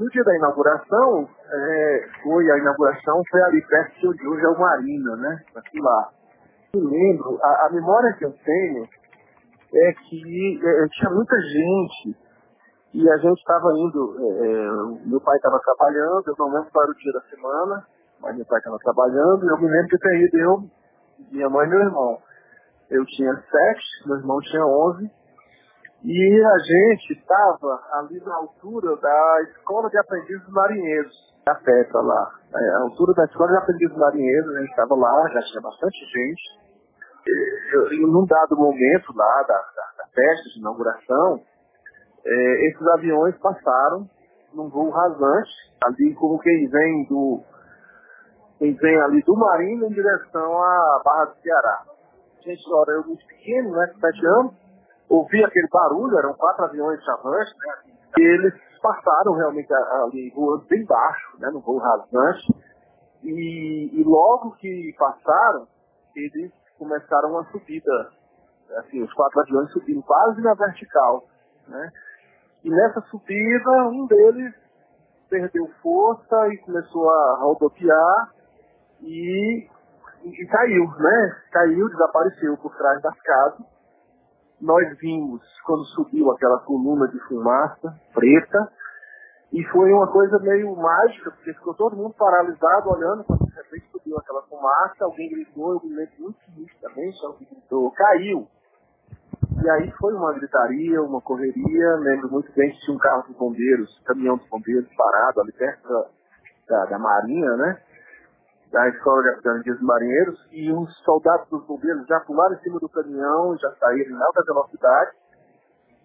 no dia da inauguração, é, foi a inauguração, foi ali perto de hoje é o Marina, né? Aqui lá. Eu lembro, a, a memória que eu tenho é que é, tinha muita gente e a gente estava indo, é, é meu pai estava trabalhando, eu não lembro era o dia da semana, mas meu pai estava trabalhando, e eu me lembro de ter ido eu, minha mãe e meu irmão. Eu tinha sete, meu irmão tinha onze, e a gente estava ali na altura da Escola de Aprendizes Marinheiros, da Petra lá. É, a altura da Escola de Aprendizes Marinheiros, a gente estava lá, já tinha bastante gente. E, num dado momento lá da, da, da festa de inauguração, é, esses aviões passaram num voo rasante, ali como quem vem do quem vem ali do Marinho em direção à Barra do Ceará. Gente, olha, eu muito pequeno, né, sete anos, ouvi aquele barulho, eram quatro aviões chavantes, né, e eles passaram realmente ali voando bem baixo, né, no voo rasante, e, e logo que passaram, eles começaram uma subida, assim, os quatro aviões subindo quase na vertical, né, e nessa subida, um deles perdeu força e começou a rodopiar e, e, caiu, né? Caiu, desapareceu por trás das casas. Nós vimos quando subiu aquela coluna de fumaça preta e foi uma coisa meio mágica, porque ficou todo mundo paralisado olhando quando de repente subiu aquela fumaça, alguém gritou, eu me lembro muito disso também, só que gritou, caiu. E aí foi uma gritaria, uma correria. Lembro muito bem que tinha um carro dos bombeiros, caminhão dos bombeiros parado ali perto da, da, da Marinha, né? Da de Aprendiz Marinheiros. E os soldados dos bombeiros já pularam em cima do caminhão, já saíram em alta velocidade.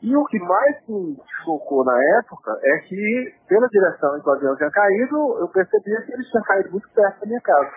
E o que mais me chocou na época é que, pela direção em que o avião tinha caído, eu percebia que ele tinha caído muito perto da minha casa.